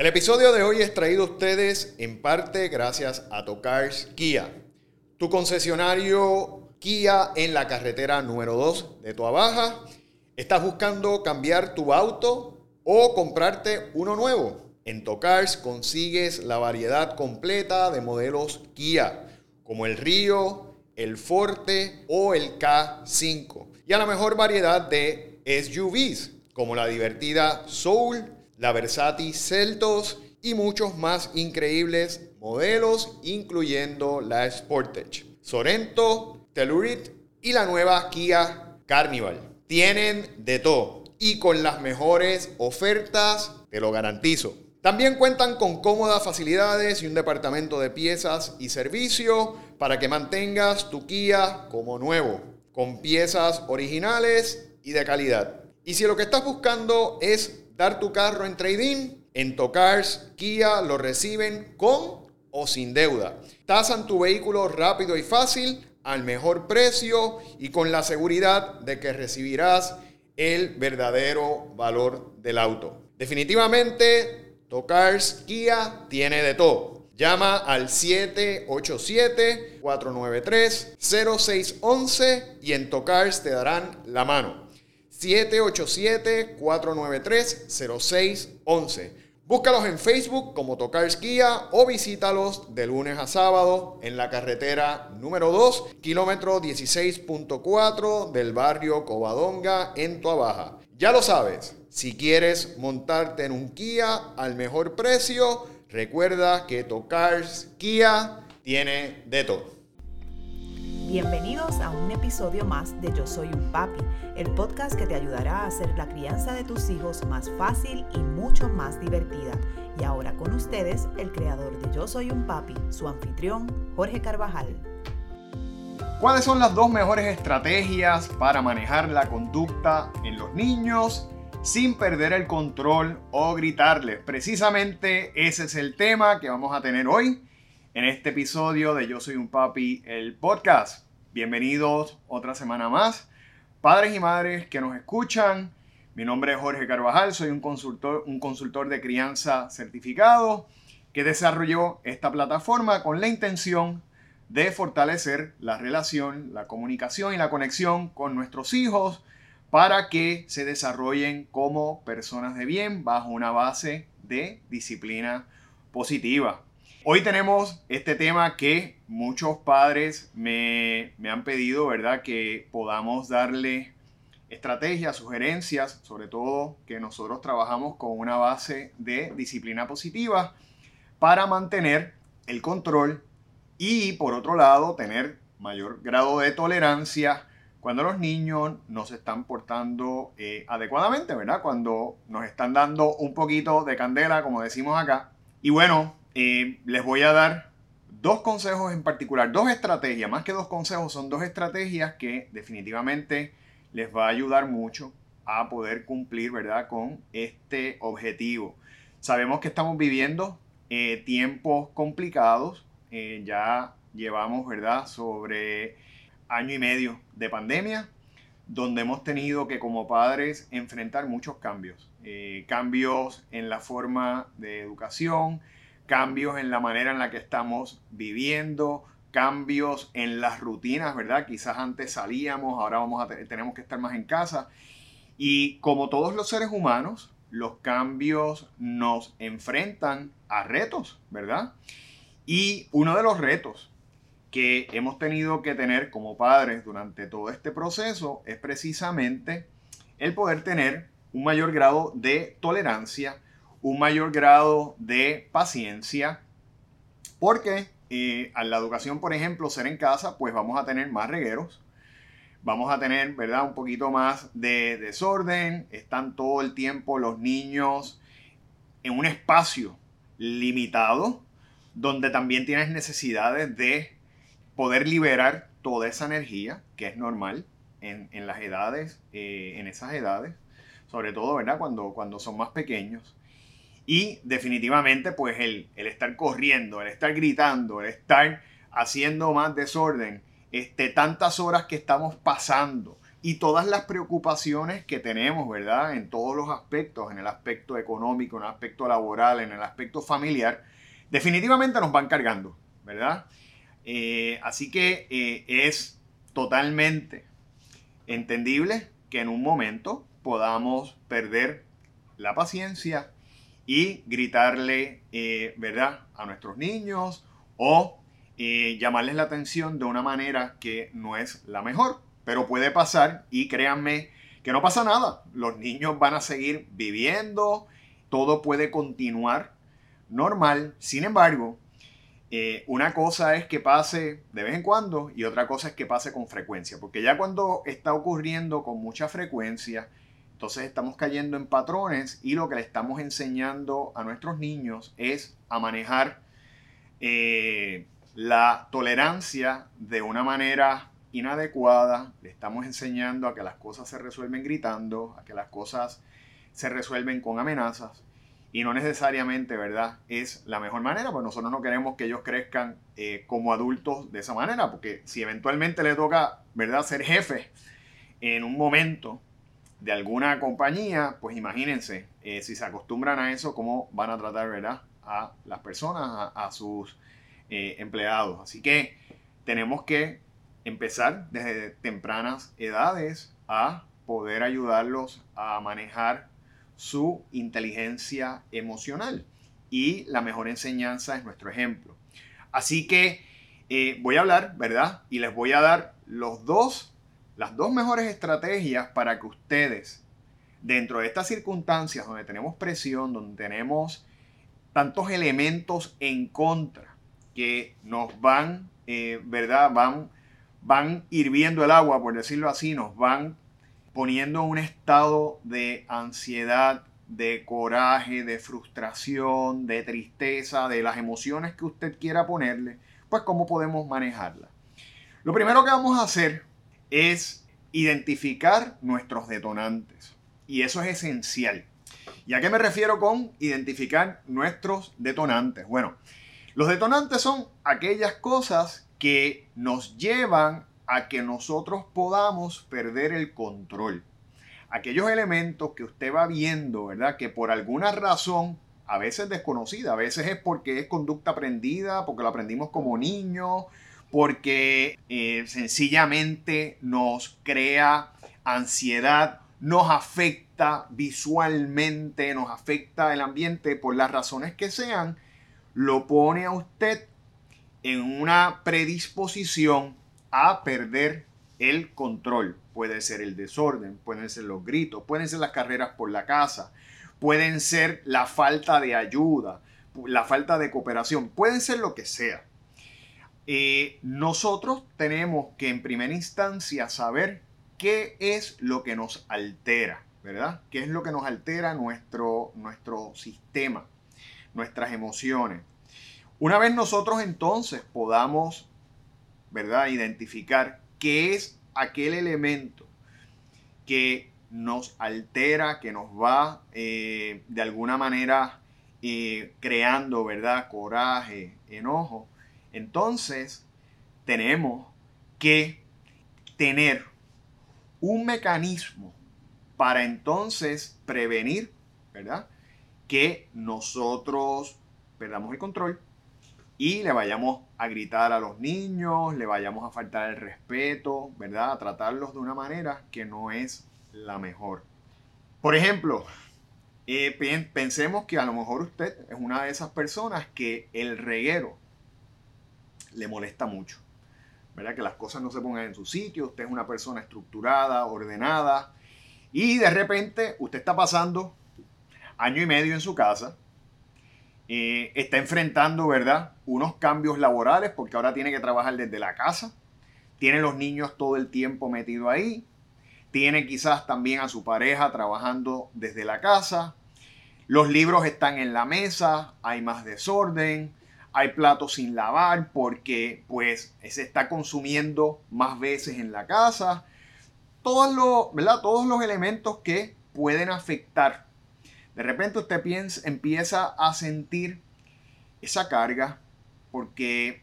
El episodio de hoy es traído a ustedes en parte gracias a Tocars Kia, tu concesionario Kia en la carretera número 2 de Tua Baja. ¿Estás buscando cambiar tu auto o comprarte uno nuevo? En Tocars consigues la variedad completa de modelos Kia, como el Río, el Forte o el K5, y a la mejor variedad de SUVs, como la divertida Soul, la Versati Celtos y muchos más increíbles modelos, incluyendo la Sportage, Sorento, Telluride y la nueva Kia Carnival. Tienen de todo y con las mejores ofertas, te lo garantizo. También cuentan con cómodas facilidades y un departamento de piezas y servicio para que mantengas tu Kia como nuevo, con piezas originales y de calidad. Y si lo que estás buscando es dar tu carro en trading, en Tocars Kia lo reciben con o sin deuda. Tasan tu vehículo rápido y fácil al mejor precio y con la seguridad de que recibirás el verdadero valor del auto. Definitivamente, Tocars Kia tiene de todo. Llama al 787-493-0611 y en Tocars te darán la mano. 787-493-0611. Búscalos en Facebook como Tocars Kia o visítalos de lunes a sábado en la carretera número 2, kilómetro 16.4 del barrio Covadonga en Baja. Ya lo sabes, si quieres montarte en un Kia al mejor precio, recuerda que Tocars Kia tiene de todo. Bienvenidos a un episodio más de Yo Soy un Papi, el podcast que te ayudará a hacer la crianza de tus hijos más fácil y mucho más divertida. Y ahora con ustedes, el creador de Yo Soy un Papi, su anfitrión, Jorge Carvajal. ¿Cuáles son las dos mejores estrategias para manejar la conducta en los niños sin perder el control o gritarles? Precisamente ese es el tema que vamos a tener hoy en este episodio de Yo Soy un Papi, el podcast. Bienvenidos otra semana más. Padres y madres que nos escuchan, mi nombre es Jorge Carvajal, soy un consultor, un consultor de crianza certificado que desarrolló esta plataforma con la intención de fortalecer la relación, la comunicación y la conexión con nuestros hijos para que se desarrollen como personas de bien bajo una base de disciplina positiva. Hoy tenemos este tema que muchos padres me, han pedido, ¿verdad? Que podamos darle estrategias, sugerencias, sobre todo que nosotros trabajamos con una base de disciplina positiva para mantener el control y por otro lado tener mayor grado de tolerancia cuando los niños no se están portando eh, adecuadamente, ¿verdad? Cuando nos están dando un poquito de candela, como decimos acá. Y bueno, eh, les voy a dar dos consejos en particular, dos estrategias, más que dos consejos, son dos estrategias que definitivamente les va a ayudar mucho a poder cumplir, ¿verdad?, con este objetivo. Sabemos que estamos viviendo eh, tiempos complicados, eh, ya llevamos, ¿verdad?, sobre año y medio de pandemia, donde hemos tenido que como padres enfrentar muchos cambios, cambios en la forma de educación, cambios en la manera en la que estamos viviendo, cambios en las rutinas, ¿verdad? Quizás antes salíamos, ahora vamos a tenemos que estar más en casa. Y como todos los seres humanos, los cambios nos enfrentan a retos, ¿verdad? Y uno de los retos que hemos tenido que tener como padres durante todo este proceso es precisamente el poder tener un mayor grado de tolerancia un mayor grado de paciencia, porque eh, a la educación, por ejemplo, ser en casa, pues vamos a tener más regueros, vamos a tener, ¿verdad? Un poquito más de desorden, están todo el tiempo los niños en un espacio limitado, donde también tienes necesidades de poder liberar toda esa energía, que es normal en, las edades, eh, en esas edades, sobre todo, ¿verdad? Cuando, cuando son más pequeños. Y definitivamente, pues el, estar corriendo, el estar gritando, el estar haciendo más desorden, este, tantas horas que estamos pasando y todas las preocupaciones que tenemos, ¿verdad? En todos los aspectos, en el aspecto económico, en el aspecto laboral, en el aspecto familiar, definitivamente nos van cargando, ¿verdad? Eh, así que eh, es totalmente entendible que en un momento podamos perder la paciencia y gritarle, eh, ¿verdad?, a nuestros niños o llamarles la atención de una manera que no es la mejor. Pero puede pasar y créanme que no pasa nada. Los niños van a seguir viviendo, todo puede continuar normal. Sin embargo, eh, una cosa es que pase de vez en cuando y otra cosa es que pase con frecuencia. Porque ya cuando está ocurriendo con mucha frecuencia, entonces estamos cayendo en patrones y lo que le estamos enseñando a nuestros niños es a manejar eh, la tolerancia de una manera inadecuada, le estamos enseñando a que las cosas se resuelven gritando, a que las cosas se resuelven con amenazas y no necesariamente, ¿verdad? Es la mejor manera, pues nosotros no queremos que ellos crezcan eh, como adultos de esa manera, porque si eventualmente le toca, ¿verdad?, ser jefe en un momento de alguna compañía, pues imagínense, eh, si se acostumbran a eso, cómo van a tratar, ¿verdad?, a las personas, a, sus eh, empleados. Así que tenemos que empezar desde tempranas edades a poder ayudarlos a manejar su inteligencia emocional. Y la mejor enseñanza es nuestro ejemplo. Así que eh, voy a hablar, ¿verdad? Y les voy a dar los dos, las dos mejores estrategias para que ustedes, dentro de estas circunstancias donde tenemos presión, donde tenemos tantos elementos en contra que nos van, eh, ¿verdad? Van van hirviendo el agua, por decirlo así, nos van poniendo un estado de ansiedad, de coraje, de frustración, de tristeza, de las emociones que usted quiera ponerle, pues cómo podemos manejarla. Lo primero que vamos a hacer es identificar nuestros detonantes. Y eso es esencial. ¿Y a qué me refiero con identificar nuestros detonantes? Bueno, los detonantes son aquellas cosas que nos llevan a que nosotros podamos perder el control. Aquellos elementos que usted va viendo, ¿verdad? Que por alguna razón, a veces desconocida, a veces es porque es conducta aprendida, porque lo aprendimos como niños, porque eh, sencillamente nos crea ansiedad, nos afecta visualmente, nos afecta el ambiente por las razones que sean, lo pone a usted en una predisposición a perder el control. Puede ser el desorden, pueden ser los gritos, pueden ser las carreras por la casa, pueden ser la falta de ayuda, la falta de cooperación, pueden ser lo que sea. Eh, nosotros tenemos que en primera instancia saber qué es lo que nos altera, ¿verdad? ¿Qué es lo que nos altera nuestro, nuestro sistema, nuestras emociones? Una vez nosotros entonces podamos, ¿verdad?, identificar qué es aquel elemento que nos altera, que nos va eh, de alguna manera eh, creando, ¿verdad?, coraje, enojo, entonces tenemos que tener un mecanismo para entonces prevenir, ¿verdad? Que nosotros perdamos el control y le vayamos a gritar a los niños, le vayamos a faltar el respeto, ¿verdad? A tratarlos de una manera que no es la mejor. Por ejemplo, eh, pensemos que a lo mejor usted es una de esas personas que el reguero le molesta mucho. ¿verdad? Que las cosas no se pongan en su sitio, usted es una persona estructurada, ordenada, y de repente usted está pasando año y medio en su casa, eh, está enfrentando, ¿verdad? Unos cambios laborales porque ahora tiene que trabajar desde la casa. Tiene los niños todo el tiempo metido ahí. Tiene quizás también a su pareja trabajando desde la casa. Los libros están en la mesa. Hay más desorden. Hay platos sin lavar porque pues se está consumiendo más veces en la casa. Todos los, ¿verdad? Todos los elementos que pueden afectar de repente usted empieza a sentir esa carga porque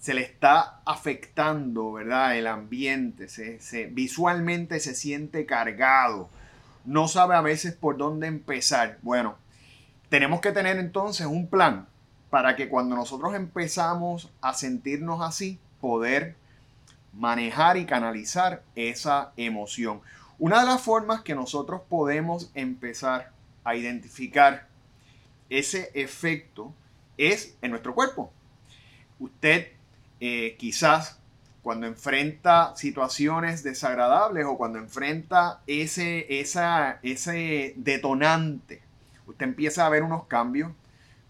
se le está afectando, ¿verdad? El ambiente, se, visualmente se siente cargado, no sabe a veces por dónde empezar. Bueno, tenemos que tener entonces un plan para que cuando nosotros empezamos a sentirnos así, poder manejar y canalizar esa emoción. Una de las formas que nosotros podemos empezar a identificar ese efecto es en nuestro cuerpo. Usted eh, quizás cuando enfrenta situaciones desagradables o cuando enfrenta ese, ese detonante, usted empieza a ver unos cambios.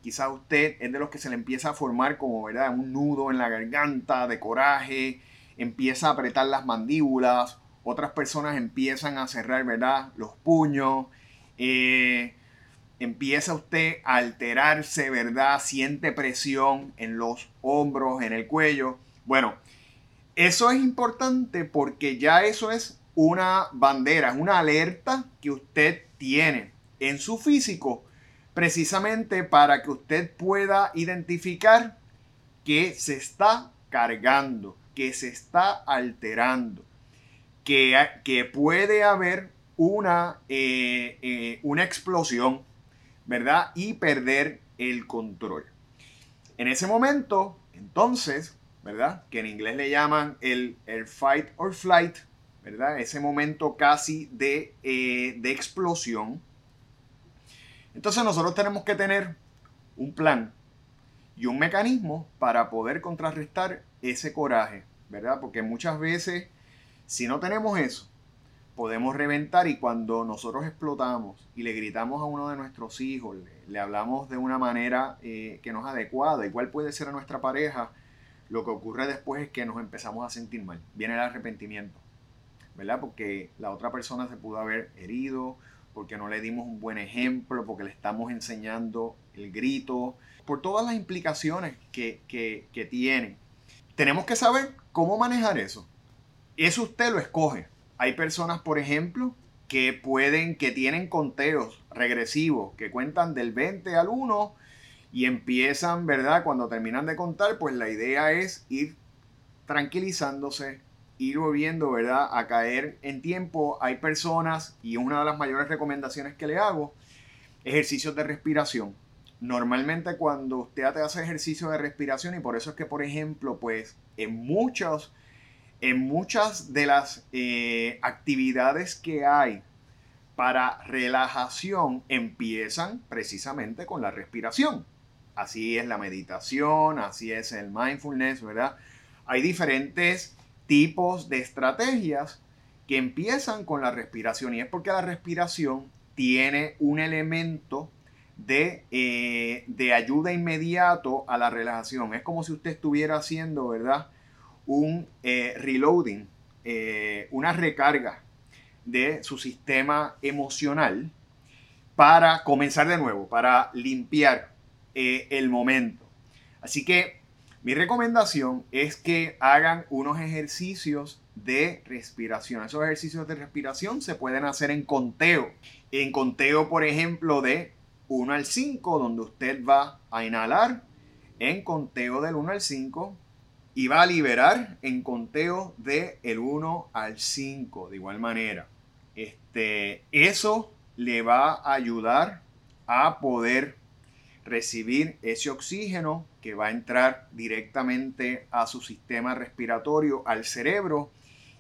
Quizás usted es de los que se le empieza a formar como ¿verdad? un nudo en la garganta de coraje, empieza a apretar las mandíbulas, otras personas empiezan a cerrar ¿verdad? los puños, eh, empieza usted a alterarse, ¿verdad? Siente presión en los hombros, en el cuello. Bueno, eso es importante porque ya eso es una bandera, es una alerta que usted tiene en su físico precisamente para que usted pueda identificar que se está cargando, que se está alterando, que, que puede haber una, eh, eh, una explosión ¿verdad? Y perder el control. En ese momento, entonces, ¿verdad? Que en inglés le llaman el, fight or flight, ¿verdad? Ese momento casi de, eh, de explosión. Entonces nosotros tenemos que tener un plan y un mecanismo para poder contrarrestar ese coraje, ¿verdad? Porque muchas veces, si no tenemos eso, podemos reventar y cuando nosotros explotamos y le gritamos a uno de nuestros hijos, le, hablamos de una manera eh, que no es adecuada, igual puede ser a nuestra pareja, lo que ocurre después es que nos empezamos a sentir mal, viene el arrepentimiento, ¿verdad? Porque la otra persona se pudo haber herido, porque no le dimos un buen ejemplo, porque le estamos enseñando el grito, por todas las implicaciones que, que, tiene. Tenemos que saber cómo manejar eso. Eso usted lo escoge hay personas, por ejemplo, que pueden, que tienen conteos regresivos, que cuentan del 20 al 1 y empiezan, ¿verdad? Cuando terminan de contar, pues la idea es ir tranquilizándose, ir volviendo, ¿verdad? A caer en tiempo. Hay personas, y una de las mayores recomendaciones que le hago, ejercicios de respiración. Normalmente cuando usted hace ejercicio de respiración, y por eso es que, por ejemplo, pues en muchos en muchas de las eh, actividades que hay para relajación empiezan precisamente con la respiración. Así es la meditación, así es el mindfulness, ¿verdad? Hay diferentes tipos de estrategias que empiezan con la respiración y es porque la respiración tiene un elemento de, eh, de ayuda inmediato a la relajación. Es como si usted estuviera haciendo, ¿verdad? un eh, reloading, eh, una recarga de su sistema emocional para comenzar de nuevo, para limpiar el momento. Así que mi recomendación es que hagan unos ejercicios de respiración. Esos ejercicios de respiración se pueden hacer en conteo. En conteo, por ejemplo, de 1 al 5, donde usted va a inhalar en conteo del 1 al 5 y va a liberar en conteo de el 1 al 5 de igual manera. Este, eso le va a ayudar a poder recibir ese oxígeno que va a entrar directamente a su sistema respiratorio, al cerebro,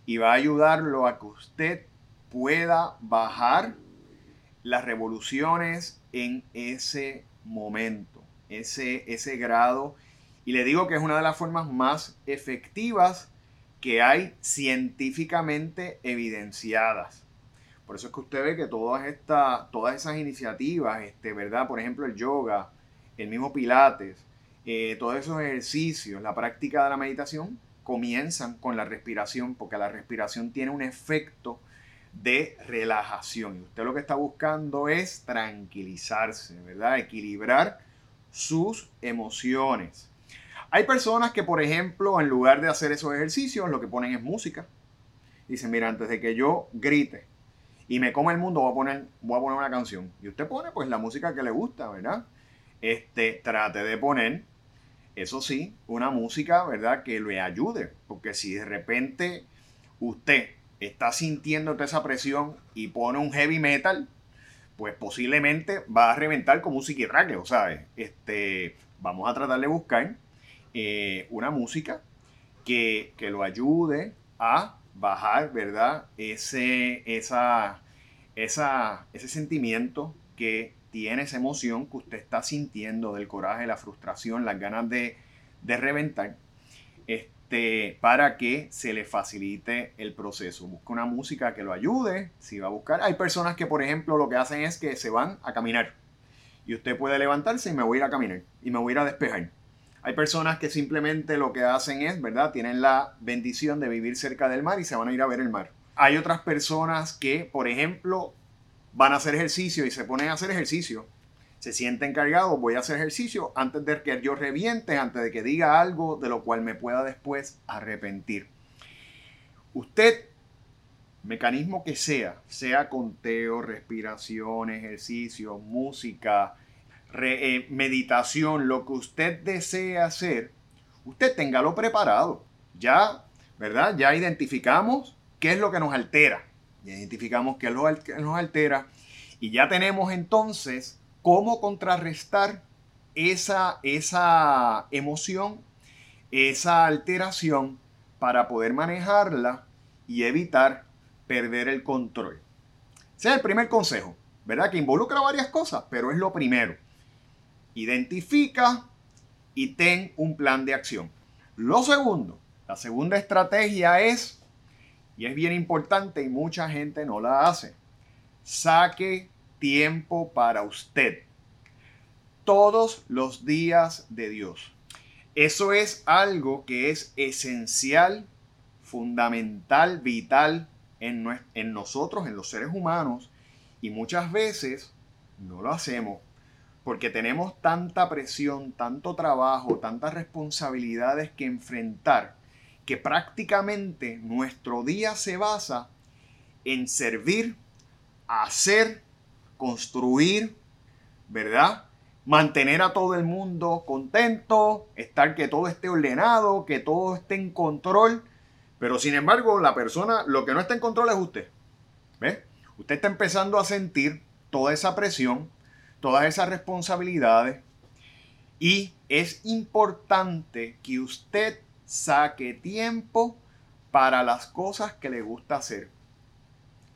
y va a ayudarlo a que usted pueda bajar las revoluciones en ese momento, ese, ese grado y le digo que es una de las formas más efectivas que hay científicamente evidenciadas. Por eso es que usted ve que todas, todas esas iniciativas, este, ¿verdad? Por ejemplo, el yoga, el mismo Pilates, eh, todos esos ejercicios, la práctica de la meditación, comienzan con la respiración, porque la respiración tiene un efecto de relajación. Y usted lo que está buscando es tranquilizarse, ¿verdad? Equilibrar sus emociones. Hay personas que, por ejemplo, en lugar de hacer esos ejercicios, lo que ponen es música. Dicen, mira, antes de que yo grite y me coma el mundo, voy a poner, voy a poner una canción. Y usted pone pues la música que le gusta, ¿verdad? Este, trate de poner eso sí, una música, ¿verdad? Que le ayude, porque si de repente usted está sintiendo esa presión y pone un heavy metal, pues posiblemente va a reventar como un psiquitraque, ¿sabes? Este, vamos a tratar de buscar eh, una música que, que, lo ayude a bajar, ¿verdad? Ese, esa, esa, ese sentimiento que tiene, esa emoción que usted está sintiendo del coraje, la frustración, las ganas de, de reventar. Este, para que se le facilite el proceso. Busca una música que lo ayude, si va a buscar. Hay personas que, por ejemplo, lo que hacen es que se van a caminar. Y usted puede levantarse y me voy a ir a caminar. Y me voy a ir a despejar. Hay personas que simplemente lo que hacen es, ¿verdad? Tienen la bendición de vivir cerca del mar y se van a ir a ver el mar. Hay otras personas que, por ejemplo, van a hacer ejercicio y se ponen a hacer ejercicio se siente encargado, voy a hacer ejercicio antes de que yo reviente, antes de que diga algo de lo cual me pueda después arrepentir. Usted, mecanismo que sea, sea conteo, respiración, ejercicio, música, eh, meditación, lo que usted desee hacer, usted téngalo preparado. Ya, ¿verdad? Ya identificamos qué es lo que nos altera. Identificamos qué es lo que nos altera. Y ya tenemos entonces cómo contrarrestar esa, esa emoción, esa alteración para poder manejarla y evitar perder el control. Ese es el primer consejo, ¿verdad? Que involucra varias cosas, pero es lo primero. Identifica y ten un plan de acción. Lo segundo, la segunda estrategia es, y es bien importante y mucha gente no la hace, saque tiempo para usted. Todos los días de Dios. Eso es algo que es esencial, fundamental, vital en, en nosotros, en los seres humanos, y muchas veces no lo hacemos porque tenemos tanta presión, tanto trabajo, tantas responsabilidades que enfrentar, que prácticamente nuestro día se basa en servir, hacer construir, ¿verdad? Mantener a todo el mundo contento, estar que todo esté ordenado, que todo esté en control. Pero sin embargo, la persona, lo que no está en control es usted. ¿Ve? Usted está empezando a sentir toda esa presión, todas esas responsabilidades. Y es importante que usted saque tiempo para las cosas que le gusta hacer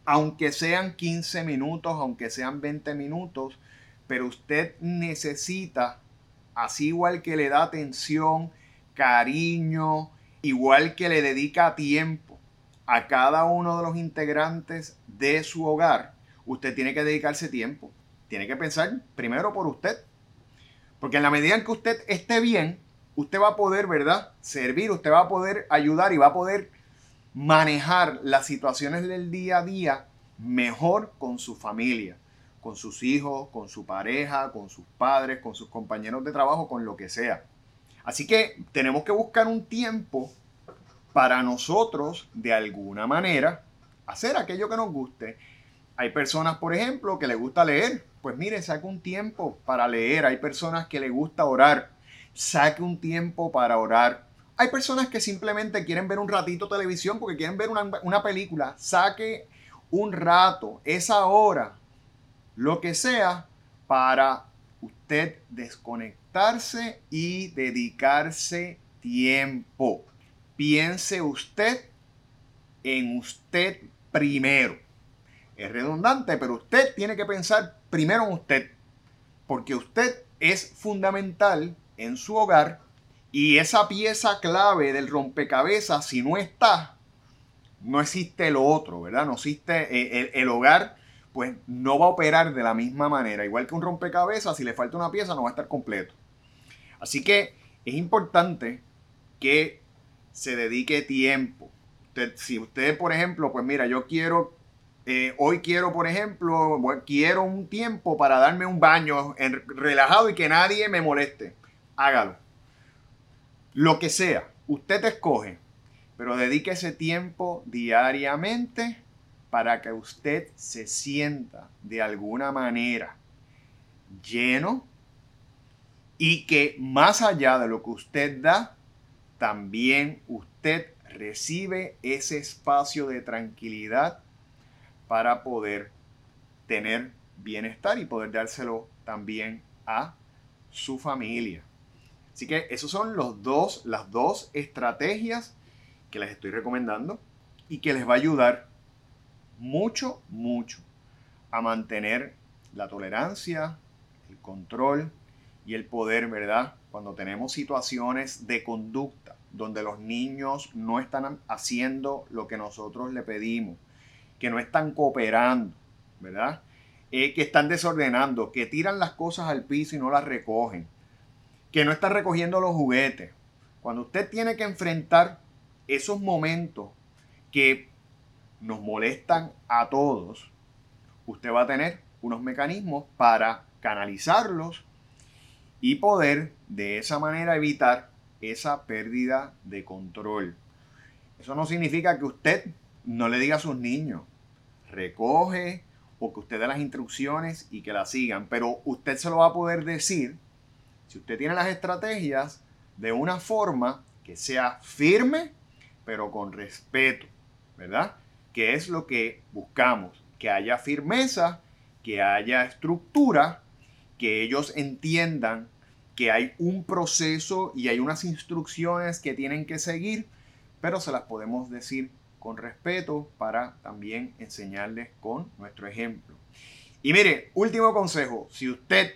aunque sean 15 minutos, aunque sean 20 minutos, pero usted necesita, así igual que le da atención, cariño, igual que le dedica tiempo a cada uno de los integrantes de su hogar, usted tiene que dedicarse tiempo. Tiene que pensar primero por usted. Porque en la medida en que usted esté bien, usted va a poder, ¿verdad? Servir, usted va a poder ayudar y va a poder manejar las situaciones del día a día mejor con su familia, con sus hijos, con su pareja, con sus padres, con sus compañeros de trabajo, con lo que sea. Así que tenemos que buscar un tiempo para nosotros, de alguna manera, hacer aquello que nos guste. Hay personas, por ejemplo, que les gusta leer. Pues mire, saque un tiempo para leer. Hay personas que les gusta orar. Saque un tiempo para orar. Hay personas que simplemente quieren ver un ratito televisión porque quieren ver una, película. Saque un rato, esa hora, lo que sea, para usted desconectarse y dedicarse tiempo. Piense usted en usted primero. Es redundante, pero usted tiene que pensar primero en usted, porque usted es fundamental en su hogar y esa pieza clave del rompecabezas, si no está, no existe lo otro, ¿verdad? No existe eh, el, hogar, pues no va a operar de la misma manera. Igual que un rompecabezas, si le falta una pieza, no va a estar completo. Así que es importante que se dedique tiempo. si usted, por ejemplo, pues mira, yo quiero, eh, hoy quiero, por ejemplo, quiero un tiempo para darme un baño relajado y que nadie me moleste. Hágalo lo que sea, usted escoge, pero dedique ese tiempo diariamente para que usted se sienta de alguna manera lleno y que más allá de lo que usted da, también usted recibe ese espacio de tranquilidad para poder tener bienestar y poder dárselo también a su familia. Así que esos son los dos, las dos estrategias que les estoy recomendando y que les va a ayudar mucho, mucho a mantener la tolerancia, el control y el poder, ¿verdad? Cuando tenemos situaciones de conducta donde los niños no están haciendo lo que nosotros le pedimos, que no están cooperando, ¿verdad? Eh, que están desordenando, que tiran las cosas al piso y no las recogen, que no están recogiendo los juguetes. Cuando usted tiene que enfrentar esos momentos que nos molestan a todos, usted va a tener unos mecanismos para canalizarlos y poder de esa manera evitar esa pérdida de control. Eso no significa que usted no le diga a sus niños, recoge o que usted dé las instrucciones y que las sigan, pero usted se lo va a poder decir si usted tiene las estrategias de una forma que sea firme, pero con respeto, ¿verdad? Que es lo que buscamos, que haya firmeza, que haya estructura, que ellos entiendan que hay un proceso y hay unas instrucciones que tienen que seguir, pero se las podemos decir con respeto para también enseñarles con nuestro ejemplo. Y mire, último consejo, si usted,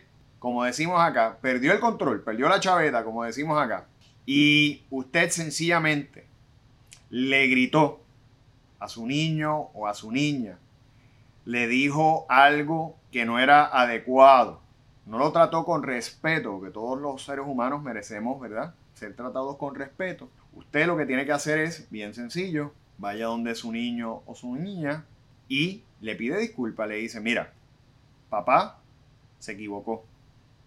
como decimos acá, perdió el control, perdió la chaveta, como decimos acá, y usted sencillamente le gritó a su niño o a su niña, le dijo algo que no era adecuado, no lo trató con respeto, que todos los seres humanos merecemos, ¿verdad? Ser tratados con respeto. Usted lo que tiene que hacer es, bien sencillo, vaya donde su niño o su niña y le pide disculpas, le dice, mira, papá se equivocó.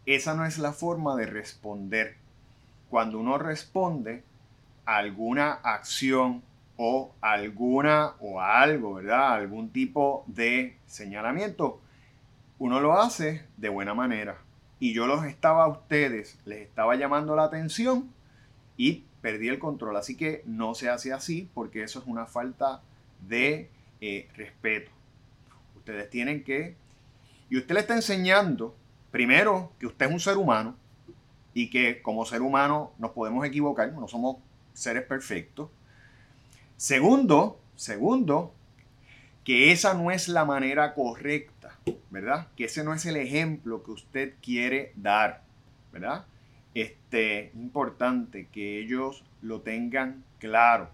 Esa no es la forma de responder. Cuando uno responde a alguna acción o alguna o algo, ¿verdad? Algún tipo de señalamiento, uno lo hace de buena manera. Y yo los estaba a ustedes, les estaba llamando la atención y perdí el control. Así que no se hace así porque eso es una falta de eh, respeto. Ustedes tienen que... Y usted le está enseñando, primero, que usted es un ser humano y que como ser humano nos podemos equivocar, no somos seres perfectos. Segundo, segundo, que esa no es la manera correcta, ¿verdad? Que ese no es el ejemplo que usted quiere dar, ¿verdad? Este, importante que ellos lo tengan claro.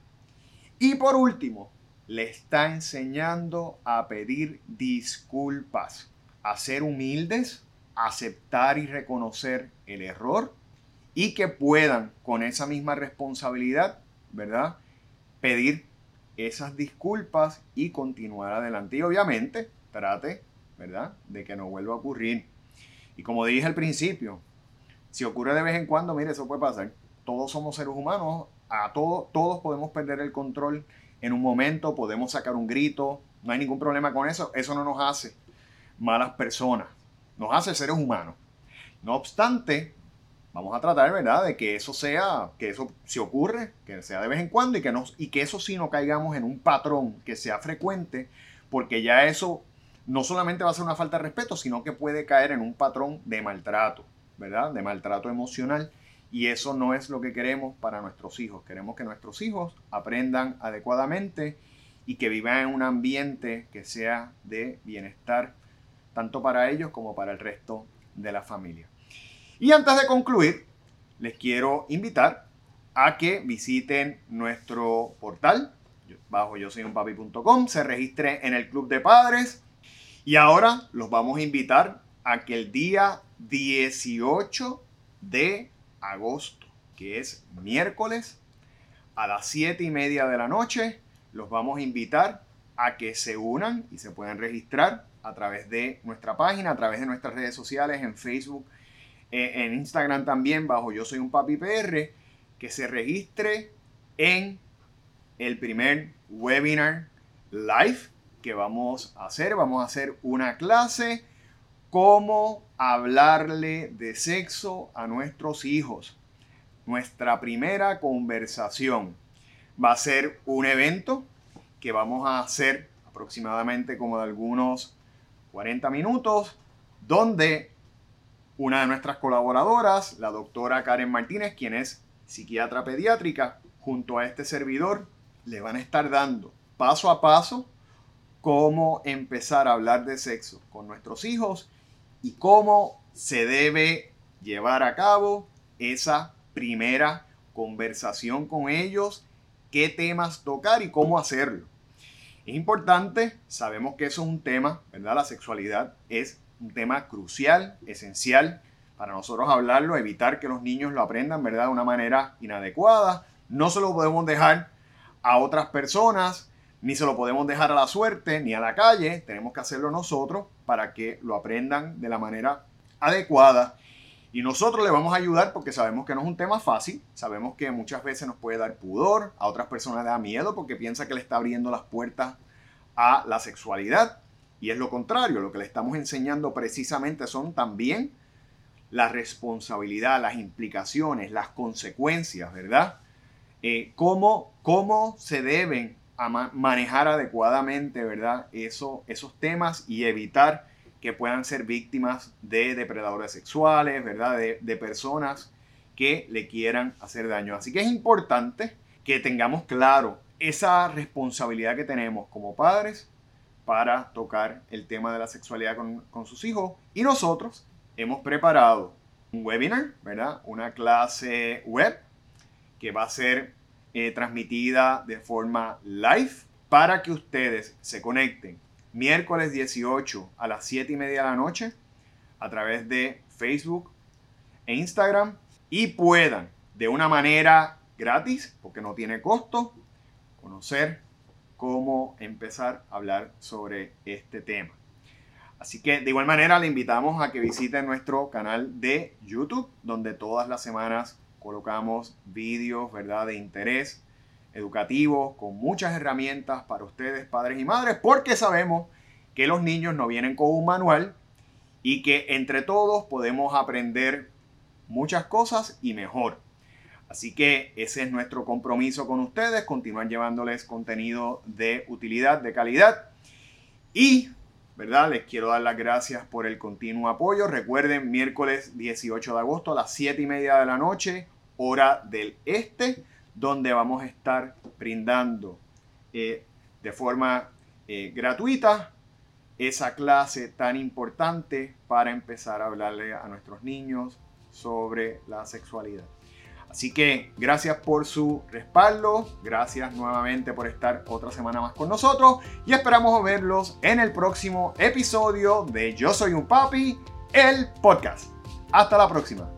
Y por último, le está enseñando a pedir disculpas, a ser humildes, aceptar y reconocer el error y que puedan con esa misma responsabilidad, ¿verdad? Pedir esas disculpas y continuar adelante. Y obviamente trate, ¿verdad? De que no vuelva a ocurrir. Y como dije al principio, si ocurre de vez en cuando, mire, eso puede pasar. Todos somos seres humanos, a todos, todos podemos perder el control en un momento, podemos sacar un grito, no hay ningún problema con eso. Eso no nos hace malas personas, nos hace seres humanos. No obstante, vamos a tratar, ¿verdad?, de que eso sea, que eso si ocurre, que sea de vez en cuando y que, nos, y que eso sí no caigamos en un patrón que sea frecuente, porque ya eso no solamente va a ser una falta de respeto, sino que puede caer en un patrón de maltrato, ¿verdad?, de maltrato emocional. Y eso no es lo que queremos para nuestros hijos. Queremos que nuestros hijos aprendan adecuadamente y que vivan en un ambiente que sea de bienestar, tanto para ellos como para el resto de la familia. Y antes de concluir, les quiero invitar a que visiten nuestro portal bajo yo soy un papi.com, se registre en el club de padres y ahora los vamos a invitar a que el día 18 de agosto, que es miércoles, a las 7 y media de la noche, los vamos a invitar a que se unan y se puedan registrar a través de nuestra página, a través de nuestras redes sociales, en Facebook eh, en Instagram también bajo Yo Soy un Papi PR, que se registre en el primer webinar live que vamos a hacer. Vamos a hacer una clase cómo hablarle de sexo a nuestros hijos. Nuestra primera conversación va a ser un evento que vamos a hacer aproximadamente como de algunos 40 minutos, donde una de nuestras colaboradoras, la doctora Karen Martínez, quien es psiquiatra pediátrica, junto a este servidor, le van a estar dando paso a paso cómo empezar a hablar de sexo con nuestros hijos y cómo se debe llevar a cabo esa primera conversación con ellos, qué temas tocar y cómo hacerlo. Es importante, sabemos que eso es un tema, ¿verdad? La sexualidad es un tema crucial, esencial para nosotros hablarlo, evitar que los niños lo aprendan, ¿verdad? De una manera inadecuada. No se lo podemos dejar a otras personas, ni se lo podemos dejar a la suerte, ni a la calle, tenemos que hacerlo nosotros para que lo aprendan de la manera adecuada. Y nosotros le vamos a ayudar porque sabemos que no es un tema fácil, sabemos que muchas veces nos puede dar pudor, a otras personas le da miedo porque piensa que le está abriendo las puertas a la sexualidad. Y es lo contrario, lo que le estamos enseñando precisamente son también la responsabilidad, las implicaciones, las consecuencias, ¿verdad? Eh, cómo, cómo se deben manejar adecuadamente, ¿verdad? Eso, esos temas y evitar que puedan ser víctimas de depredadores sexuales, ¿verdad? De, personas que le quieran hacer daño. Así que es importante que tengamos claro esa responsabilidad que tenemos como padres para tocar el tema de la sexualidad con, con, sus hijos. Y nosotros hemos preparado un webinar, ¿verdad? Una clase web que va a ser eh, transmitida de forma live para que ustedes se conecten miércoles 18 a las 7 y media de la noche a través de Facebook e Instagram y puedan de una manera gratis, porque no tiene costo, conocer cómo empezar a hablar sobre este tema. Así que de igual manera le invitamos a que visiten nuestro canal de YouTube, donde todas las semanas colocamos vídeos, ¿verdad? De interés educativo, con muchas herramientas para ustedes, padres y madres, porque sabemos que los niños no vienen con un manual y que entre todos podemos aprender muchas cosas y mejor. Así que ese es nuestro compromiso con ustedes, continuar llevándoles contenido de utilidad, de calidad. Y, ¿verdad? Les quiero dar las gracias por el continuo apoyo. Recuerden, miércoles 18 de agosto a las 7 y media de la noche, hora del este, donde vamos a estar brindando eh, de forma eh, gratuita esa clase tan importante para empezar a hablarle a nuestros niños sobre la sexualidad. Así que gracias por su respaldo, gracias nuevamente por estar otra semana más con nosotros y esperamos verlos en el próximo episodio de Yo Soy un Papi, el podcast. Hasta la próxima.